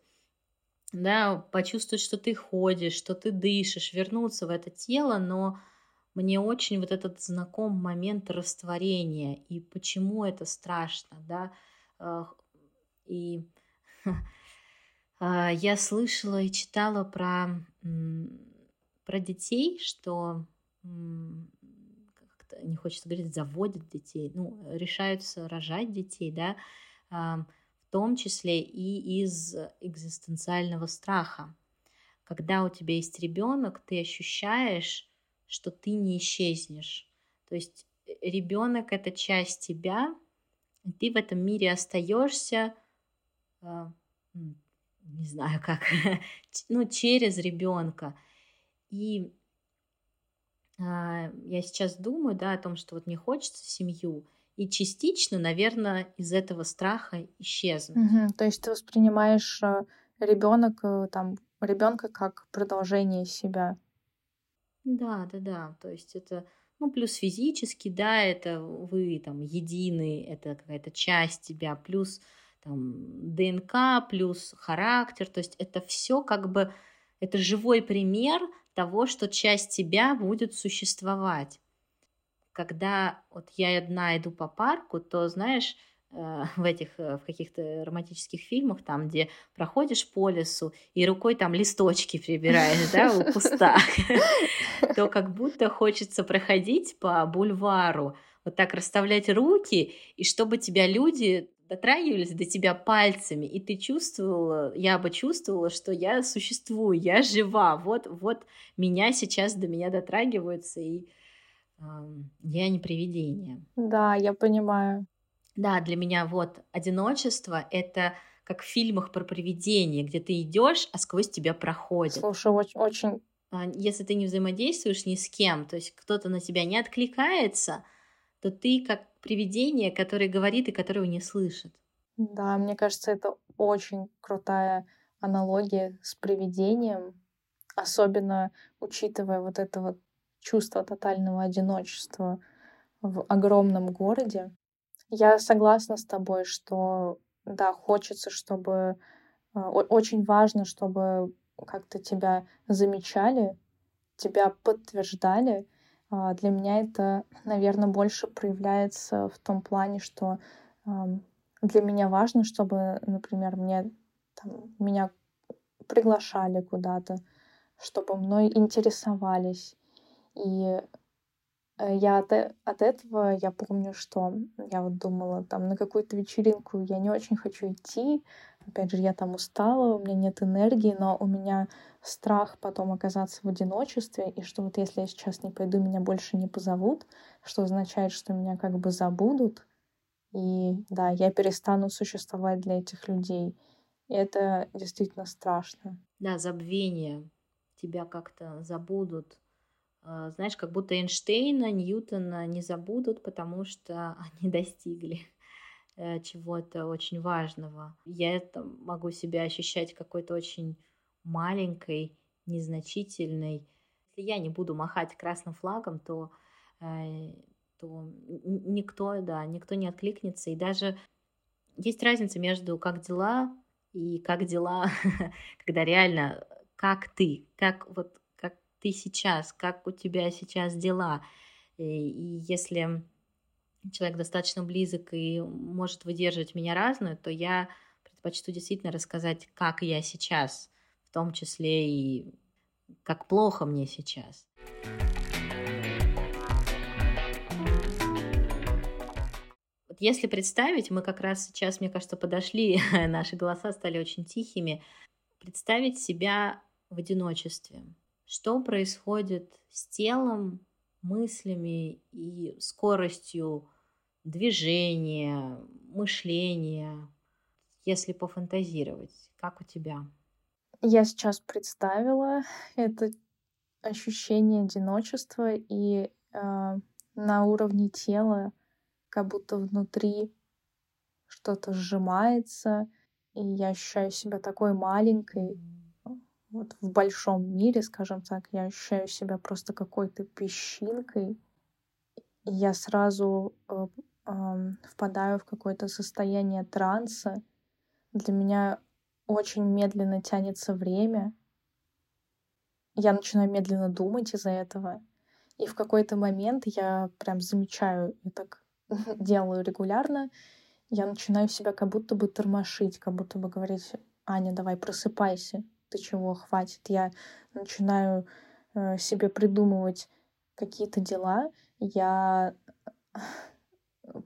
Да, почувствовать, что ты ходишь, что ты дышишь, вернуться в это тело, но мне очень вот этот знаком момент растворения и почему это страшно, да, и А, я слышала и читала про, про детей, что не хочется говорить, заводят детей, ну, решаются рожать детей, да, в том числе и из экзистенциального страха. Когда у тебя есть ребенок, ты ощущаешь, что ты не исчезнешь. То есть э, ребенок это часть тебя, и ты в этом мире остаешься а, не знаю как, ну, через ребенка. И а, я сейчас думаю, да, о том, что вот мне хочется семью, и частично, наверное, из этого страха исчезнуть.
Угу, то есть ты воспринимаешь э, ребенок э, там ребенка как продолжение себя.
Да, да, да. То есть это, ну, плюс физически, да, это вы там едины, это какая-то часть тебя, плюс там, ДНК плюс характер, то есть это все как бы, это живой пример того, что часть тебя будет существовать. Когда вот я одна иду по парку, то, знаешь, в этих, э, в каких-то романтических фильмах, там, где проходишь по лесу и рукой там листочки прибираешь, да, у куста, то как будто хочется проходить по бульвару, вот так расставлять руки, и чтобы тебя люди дотрагивались до тебя пальцами, и ты чувствовала, я бы чувствовала, что я существую, я жива, вот, вот меня сейчас до меня дотрагиваются, и э, я не привидение.
Да, я понимаю.
Да, для меня вот одиночество — это как в фильмах про привидение, где ты идешь, а сквозь тебя проходит.
Слушай, очень, очень...
А, если ты не взаимодействуешь ни с кем, то есть кто-то на тебя не откликается, то ты как привидение, которое говорит и которого не слышит.
Да, мне кажется, это очень крутая аналогия с привидением, особенно учитывая вот это вот чувство тотального одиночества в огромном городе. Я согласна с тобой, что да, хочется, чтобы а, очень важно, чтобы как-то тебя замечали, тебя подтверждали, а, для меня это, наверное, больше проявляется в том плане, что для меня важно, чтобы, например, мне, там, меня приглашали куда-то, чтобы мной интересовались. И э, я от, э, от этого, я помню, что я вот думала, там, на какую-то вечеринку я не очень хочу идти, Опять же, я там устала, у меня нет энергии, но у меня страх потом оказаться в одиночестве, и что вот если я сейчас не пойду, меня больше не позовут, что означает, что меня как бы забудут, и да, я перестану существовать для этих людей. И это действительно страшно.
Да, забвение. Тебя как-то забудут. А, знаешь, как будто Эйнштейна, Ньютона не забудут, потому что они достигли. Э, чего-то очень важного. Я это могу себя ощущать какой-то очень маленькой, незначительной. Если я не буду махать красным флагом, то, э, то никто, да, никто не откликнется. И даже есть разница между как дела и как дела, когда реально как ты, как вот ты сейчас, как у тебя сейчас дела. И, и если человек достаточно близок и может выдерживать меня разную, то я предпочту действительно рассказать, как я сейчас, в том числе и как плохо мне сейчас. Вот если представить, мы как раз сейчас, мне кажется, подошли, наши голоса стали очень тихими, представить себя в одиночестве. Что происходит с телом, мыслями и скоростью движения, мышления, если пофантазировать. Как у тебя?
Я сейчас представила это ощущение одиночества и э, на уровне тела, как будто внутри что-то сжимается, и я ощущаю себя такой маленькой. Вот в большом мире, скажем так, я ощущаю себя просто какой-то песчинкой. И я сразу э, э, впадаю в какое-то состояние транса. Для меня очень медленно тянется время. Я начинаю медленно думать из-за этого. И в какой-то момент я прям замечаю, я так делаю регулярно, я начинаю себя как будто бы тормошить, как будто бы говорить, Аня, давай просыпайся, ты чего, хватит. Я начинаю э, себе придумывать какие-то дела, я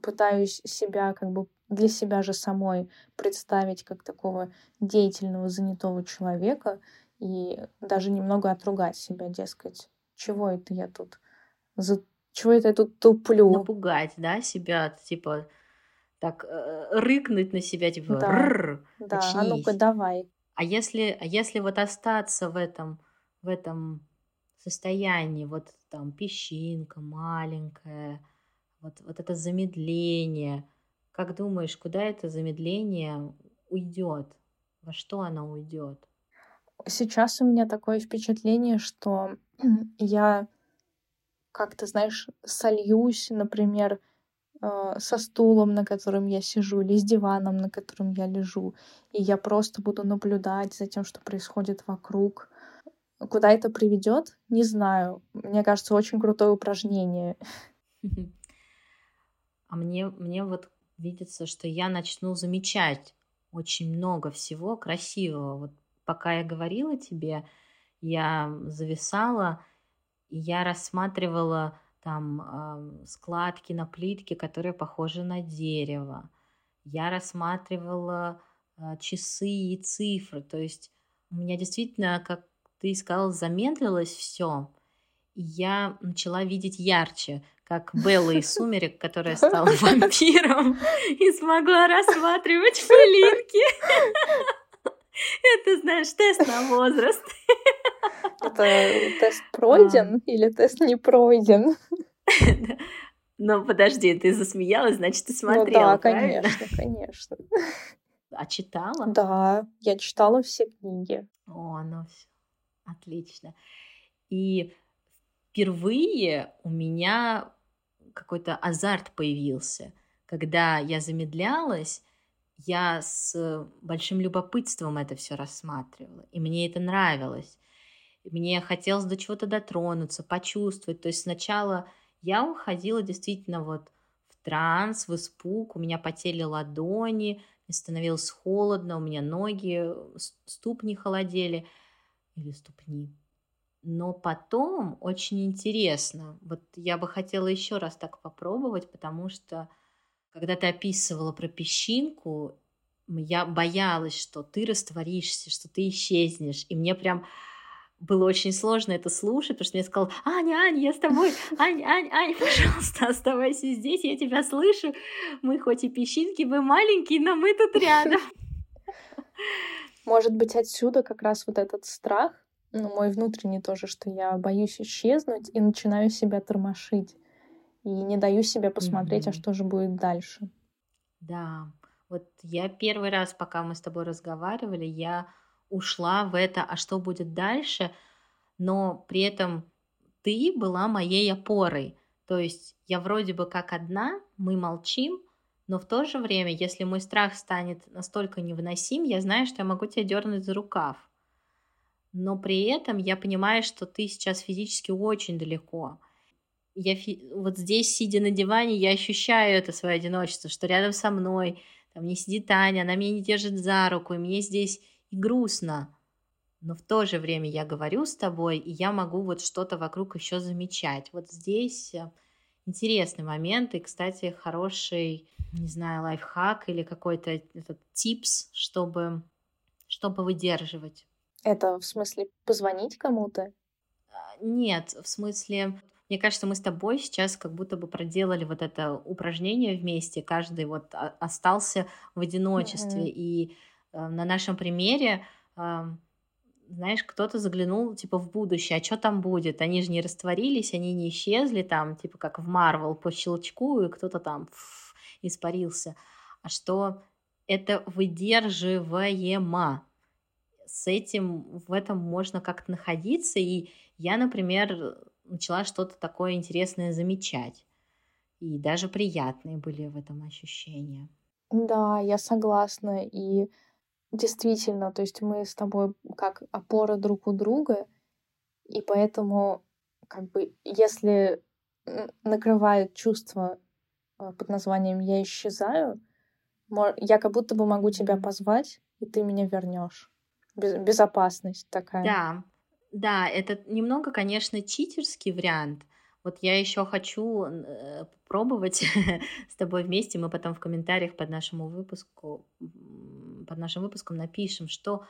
пытаюсь себя как бы для себя же самой представить как такого деятельного, занятого человека и даже немного отругать себя, дескать, чего это я тут, за... чего это я тут туплю.
Напугать, да, себя, типа, так, э, рыкнуть на себя, типа, да,
да, а ну-ка давай.
А если, а если вот остаться в этом, в этом состоянии, вот там песчинка маленькая, вот, вот это замедление, как думаешь, куда это замедление уйдет? Во что оно уйдет?
Сейчас у меня такое впечатление, что я как-то, знаешь, сольюсь, например, со стулом, на котором я сижу, или с диваном, на котором я лежу, и я просто буду наблюдать за тем, что происходит вокруг. Куда это приведет, не знаю. Мне кажется, очень крутое упражнение.
А мне, мне вот видится, что я начну замечать очень много всего красивого. Вот пока я говорила тебе, я зависала, и я рассматривала там э, складки на плитке, которые похожи на дерево. Я рассматривала э, часы и цифры. То есть у меня действительно, как ты сказала, замедлилось все. И я начала видеть ярче как Белла из «Сумерек», которая стала вампиром и смогла рассматривать пылинки. Это, знаешь, тест на возраст.
Это тест пройден или тест не пройден?
Но подожди, ты засмеялась, значит, ты смотрела, Ну да,
конечно, конечно.
А читала?
Да, я читала все книги.
О, ну все. Отлично. И впервые у меня какой-то азарт появился. Когда я замедлялась, я с большим любопытством это все рассматривала. И мне это нравилось. Мне хотелось до чего-то дотронуться, почувствовать. То есть сначала я уходила действительно вот в транс, в испуг. У меня потели ладони, мне становилось холодно, у меня ноги, ступни холодели. Или ступни. Но потом очень интересно. Вот я бы хотела еще раз так попробовать, потому что когда ты описывала про песчинку, я боялась, что ты растворишься, что ты исчезнешь. И мне прям было очень сложно это слушать, потому что мне сказал, Аня, Аня, я с тобой, Аня, Аня, Аня, пожалуйста, оставайся здесь, я тебя слышу. Мы хоть и песчинки, мы маленькие, но мы тут рядом.
Может быть, отсюда как раз вот этот страх, ну, мой внутренний тоже, что я боюсь исчезнуть и начинаю себя тормошить. И не даю себе посмотреть, mm-hmm. а что же будет дальше.
Да, вот я первый раз, пока мы с тобой разговаривали, я ушла в это, а что будет дальше, но при этом ты была моей опорой. То есть я вроде бы как одна, мы молчим, но в то же время, если мой страх станет настолько невыносим, я знаю, что я могу тебя дернуть за рукав но при этом я понимаю, что ты сейчас физически очень далеко. Я вот здесь, сидя на диване, я ощущаю это свое одиночество, что рядом со мной там не сидит Таня, она меня не держит за руку, и мне здесь и грустно. Но в то же время я говорю с тобой, и я могу вот что-то вокруг еще замечать. Вот здесь э, интересный момент, и, кстати, хороший, не знаю, лайфхак или какой-то этот типс, чтобы, чтобы выдерживать.
Это в смысле позвонить кому-то?
А, нет, в смысле мне кажется, мы с тобой сейчас как будто бы проделали вот это упражнение вместе, каждый вот остался в одиночестве. Mm-hmm. И э, на нашем примере, э, знаешь, кто-то заглянул типа в будущее, а что там будет? Они же не растворились, они не исчезли там, типа как в Марвел по щелчку, и кто-то там фу, испарился. А что это выдерживаемо. С этим, в этом можно как-то находиться. И я, например, начала что-то такое интересное замечать. И даже приятные были в этом ощущения.
Да, я согласна. И действительно, то есть мы с тобой как опора друг у друга, и поэтому как бы если накрывает чувство а, под названием «я исчезаю», я как будто бы могу тебя позвать, и ты меня вернешь. Безопасность такая.
Да, да, это немного, конечно, читерский вариант. Вот я еще хочу э, попробовать с тобой вместе. Мы потом в комментариях под нашему выпуску, под нашим выпуском напишем, что,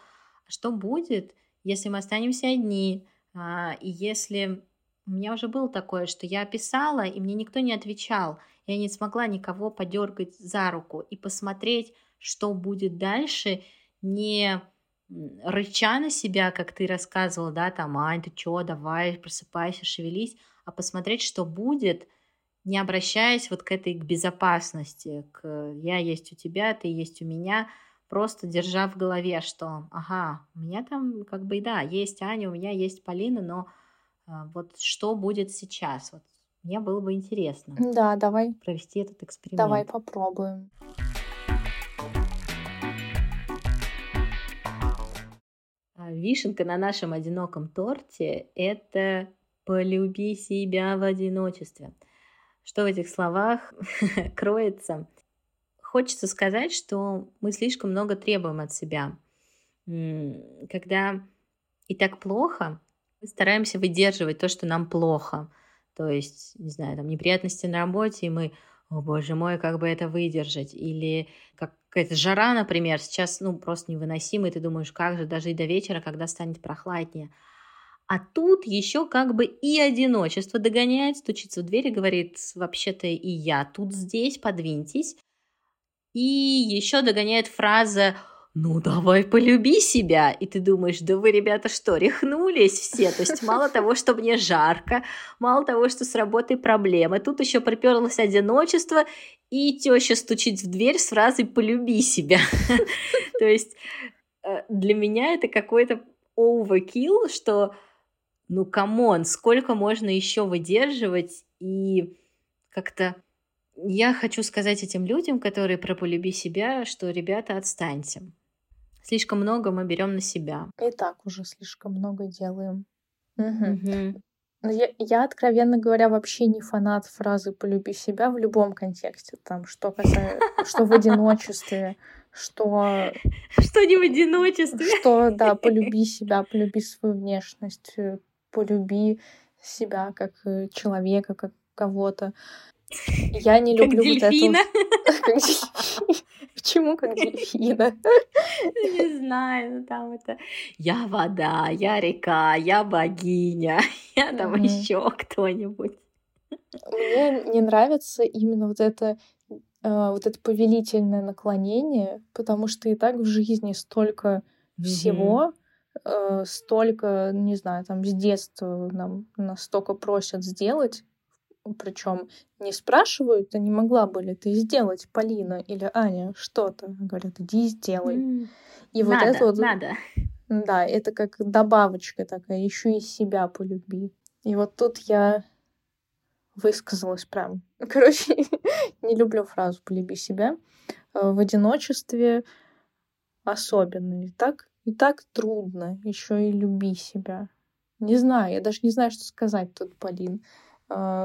что будет, если мы останемся одни, а, и если у меня уже было такое, что я писала, и мне никто не отвечал. Я не смогла никого подергать за руку и посмотреть, что будет дальше, не рыча на себя, как ты рассказывала, да, там, Ань, ты чё, давай, просыпайся, шевелись, а посмотреть, что будет, не обращаясь вот к этой к безопасности, к я есть у тебя, ты есть у меня, просто держа в голове, что, ага, у меня там как бы, да, есть Аня, у меня есть Полина, но а, вот что будет сейчас, вот мне было бы интересно.
Да, давай.
Провести этот эксперимент.
Давай попробуем.
Вишенка на нашем одиноком торте – это «полюби себя в одиночестве». Что в этих словах кроется? Хочется сказать, что мы слишком много требуем от себя. Когда и так плохо, мы стараемся выдерживать то, что нам плохо. То есть, не знаю, там неприятности на работе, и мы о боже мой, как бы это выдержать? Или какая-то жара, например, сейчас, ну, просто невыносимо, и ты думаешь, как же даже и до вечера, когда станет прохладнее. А тут еще как бы и одиночество догоняет, стучится в дверь и говорит, вообще-то и я тут здесь, подвиньтесь. И еще догоняет фраза ну давай полюби себя. И ты думаешь, да вы, ребята, что, рехнулись все? То есть мало того, что мне жарко, мало того, что с работой проблемы, тут еще приперлось одиночество, и теща стучит в дверь с фразой «полюби себя». То есть э, для меня это какой-то overkill, что ну come on, сколько можно еще выдерживать и как-то я хочу сказать этим людям, которые про полюби себя, что ребята, отстаньте. Слишком много мы берем на себя.
И так уже слишком много делаем. Угу. Я, я, откровенно говоря, вообще не фанат фразы «полюби себя» в любом контексте. Там, что касается, что в одиночестве, что...
Что не в одиночестве.
Что, да, полюби себя, полюби свою внешность, э, полюби себя как э, человека, как кого-то. Я не люблю как вот дельфина. это. Почему как дельфина?
Не знаю, ну там это я вода, я река, я богиня, я там еще кто-нибудь.
Мне не нравится именно вот это э, вот это повелительное наклонение, потому что и так в жизни столько всего, э, столько, не знаю, там с детства нам настолько просят сделать, причем не спрашивают, а не могла бы ли ты сделать, Полина или Аня, что-то. Говорят, иди сделай. Mm. И надо, вот это вот... Надо. Да, это как добавочка такая, еще и себя полюби. И вот тут я высказалась прям. Короче, не люблю фразу «полюби себя». Э, в одиночестве особенно. И так, и так трудно еще и люби себя. Не знаю, я даже не знаю, что сказать тут, Полин.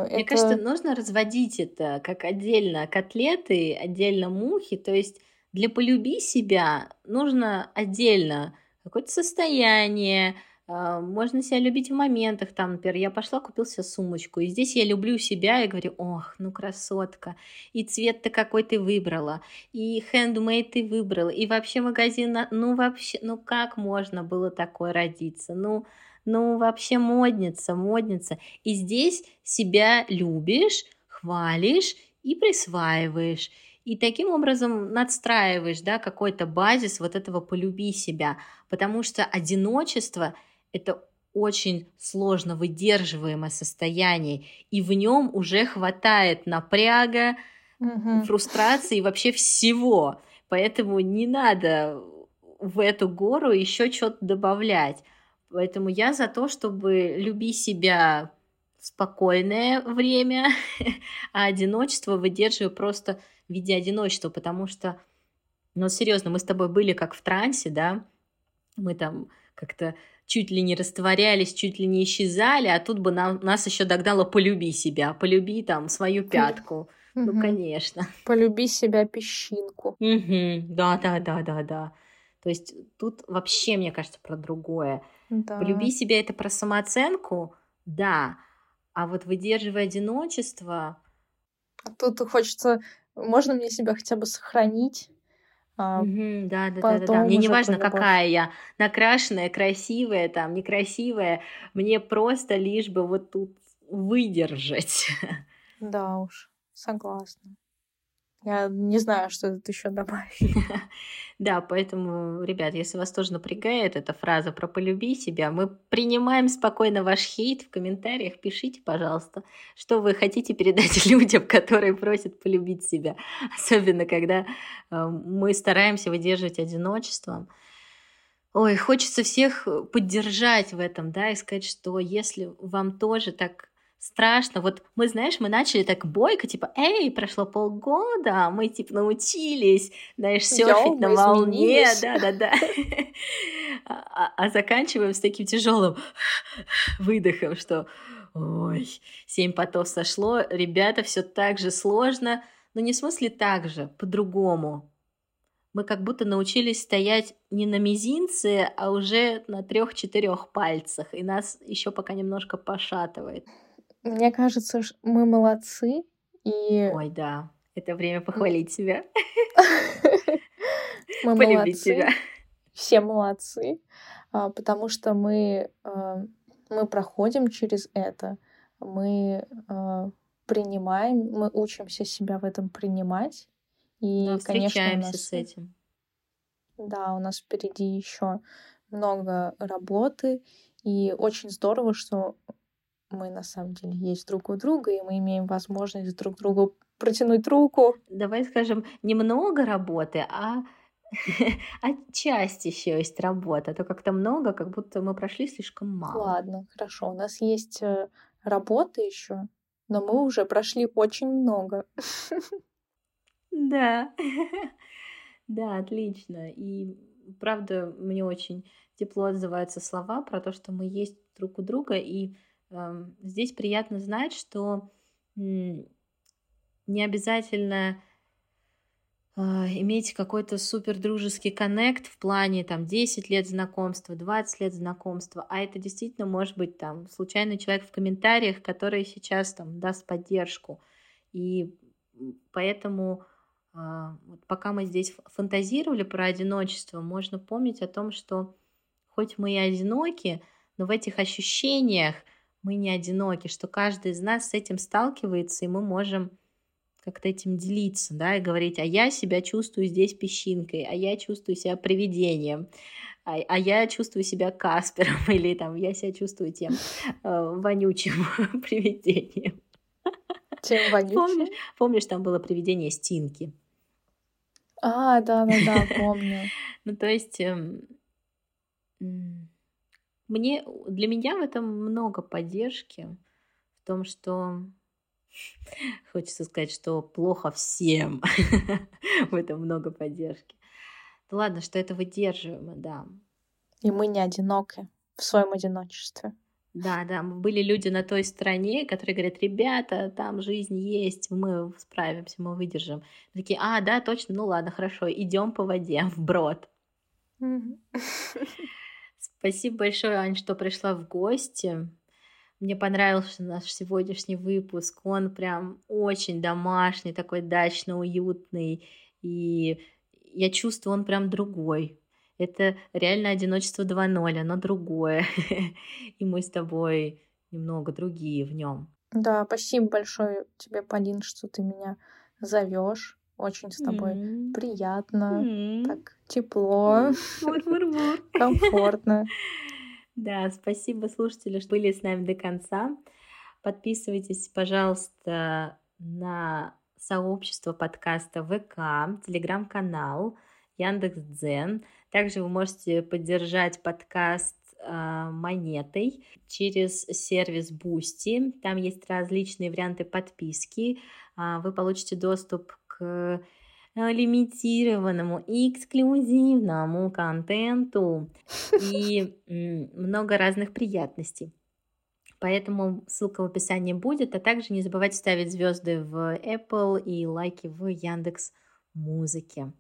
Мне
это...
кажется, нужно разводить это как отдельно котлеты, отдельно мухи. То есть для полюби себя нужно отдельно какое-то состояние, а, можно себя любить в моментах, там, например, я пошла, купила себе сумочку, и здесь я люблю себя и говорю, ох, ну красотка, и цвет ты какой ты выбрала, и хендмейд ты выбрала, и вообще магазин, ну вообще, ну как можно было такое родиться, ну, ну вообще модница, модница, и здесь себя любишь, хвалишь и присваиваешь, и таким образом надстраиваешь, да, какой-то базис вот этого полюби себя, потому что одиночество – это очень сложно выдерживаемое состояние, и в нем уже хватает напряга,
Мгм.
фрустрации и вообще всего. Поэтому не надо в эту гору еще что-то добавлять. Поэтому я за то, чтобы люби себя в спокойное время, а одиночество выдерживаю просто в виде одиночества, потому что, ну, серьезно, мы с тобой были как в трансе, да, мы там как-то чуть ли не растворялись, чуть ли не исчезали, а тут бы нам, нас еще догнало полюби себя, полюби там свою пятку. Ну, конечно.
Полюби себя песчинку.
Мгм. Да, да, да, да, да. То есть тут вообще, мне кажется, про другое.
Да.
Полюби себя это про самооценку, да. А вот выдерживая одиночество,
А Тут хочется, можно мне себя хотя бы сохранить, а
мгм, да, да, да, да, да. Мне не важно, какая я, накрашенная, красивая, там, некрасивая, мне просто лишь бы вот тут выдержать.
Да уж, согласна. Я не знаю, что тут еще добавить.
Да, поэтому, ребят, если вас тоже напрягает эта фраза про полюби себя, мы принимаем спокойно ваш хейт в комментариях. Пишите, пожалуйста, что вы хотите передать людям, которые просят полюбить себя. Особенно, когда э, мы стараемся выдерживать одиночество. Ой, хочется всех поддержать в этом, да, и сказать, что если вам тоже так страшно. Вот мы, знаешь, мы начали так бойко, типа, эй, прошло полгода, мы, типа, научились, знаешь, серфить
Йоу,
на волне, да-да-да. А, а заканчиваем с таким тяжелым выдохом, что, ой, семь потов сошло, ребята, все так же сложно, но не в смысле так же, по-другому. Мы как будто научились стоять не на мизинце, а уже на трех-четырех пальцах, и нас еще пока немножко пошатывает.
Мне кажется, мы молодцы, и
Ой, да, это время похвалить себя,
мы
полюбить
молодцы,
себя.
все молодцы, а, потому что мы, а, мы проходим через это, мы а, принимаем, мы учимся себя в этом принимать, и,
Да,
конечно,
встречаемся
нас,
с этим.
да, у нас впереди еще много работы, и очень здорово, что мы на самом деле есть друг у друга, и мы имеем возможность друг другу протянуть руку.
Давай скажем, немного работы, а часть еще есть работа. А то как-то много, как будто мы прошли слишком мало.
Ладно, хорошо, у нас есть э, работа еще, но мы уже прошли очень много.
Да, да, отлично. И правда, мне очень тепло отзываются слова про то, что мы есть друг у друга. И здесь приятно знать, что не обязательно а, иметь какой-то супер дружеский коннект в плане там 10 лет знакомства, 20 лет знакомства, а это действительно может быть там случайный человек в комментариях, который сейчас там даст поддержку. И поэтому а, пока мы здесь фантазировали про одиночество, можно помнить о том, что хоть мы и одиноки, но в этих ощущениях мы не одиноки, что каждый из нас с этим сталкивается, и мы можем как-то этим делиться, да, и говорить, а я себя чувствую здесь песчинкой, а я чувствую себя привидением, а, а я чувствую себя Каспером, или там я себя чувствую тем э, вонючим привидением.
Тем вонючим.
Помнишь, помнишь, там было привидение Стинки?
А, да-да-да, помню.
Ну, то есть эм, мне, для меня в этом много поддержки, в том, что хочется сказать, что плохо всем. В этом много поддержки. Да ладно, что это выдерживаемо, да.
И мы не одиноки в своем одиночестве.
Да, да, были люди на той стороне, которые говорят, ребята, там жизнь есть, мы справимся, мы выдержим. Мы такие, а, да, точно, ну ладно, хорошо, идем по воде в брод. Спасибо большое, Ань, что пришла в гости. Мне понравился наш сегодняшний выпуск. Он прям очень домашний, такой дачно-уютный. И я чувствую, он прям другой. Это реально одиночество 2.0, оно другое. И мы с тобой немного другие в нем.
Да, спасибо большое тебе, Полин, что ты меня зовешь. Очень с тобой mm-hmm. приятно, mm-hmm. так тепло, комфортно.
Да, спасибо, слушатели, что были с нами до конца. Подписывайтесь, пожалуйста, на сообщество подкаста ВК, телеграм-канал Яндекс.Дзен. Также вы можете поддержать подкаст э, монетой через сервис Boosty. Там есть различные варианты подписки. Э, вы получите доступ к э, лимитированному и эксклюзивному контенту и много разных приятностей. Поэтому ссылка в описании будет, а также не забывайте ставить звезды в Apple и лайки в Яндекс Музыке.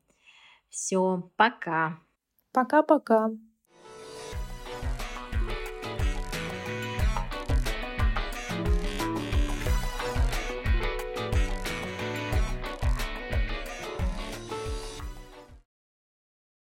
Все, пока.
Пока-пока.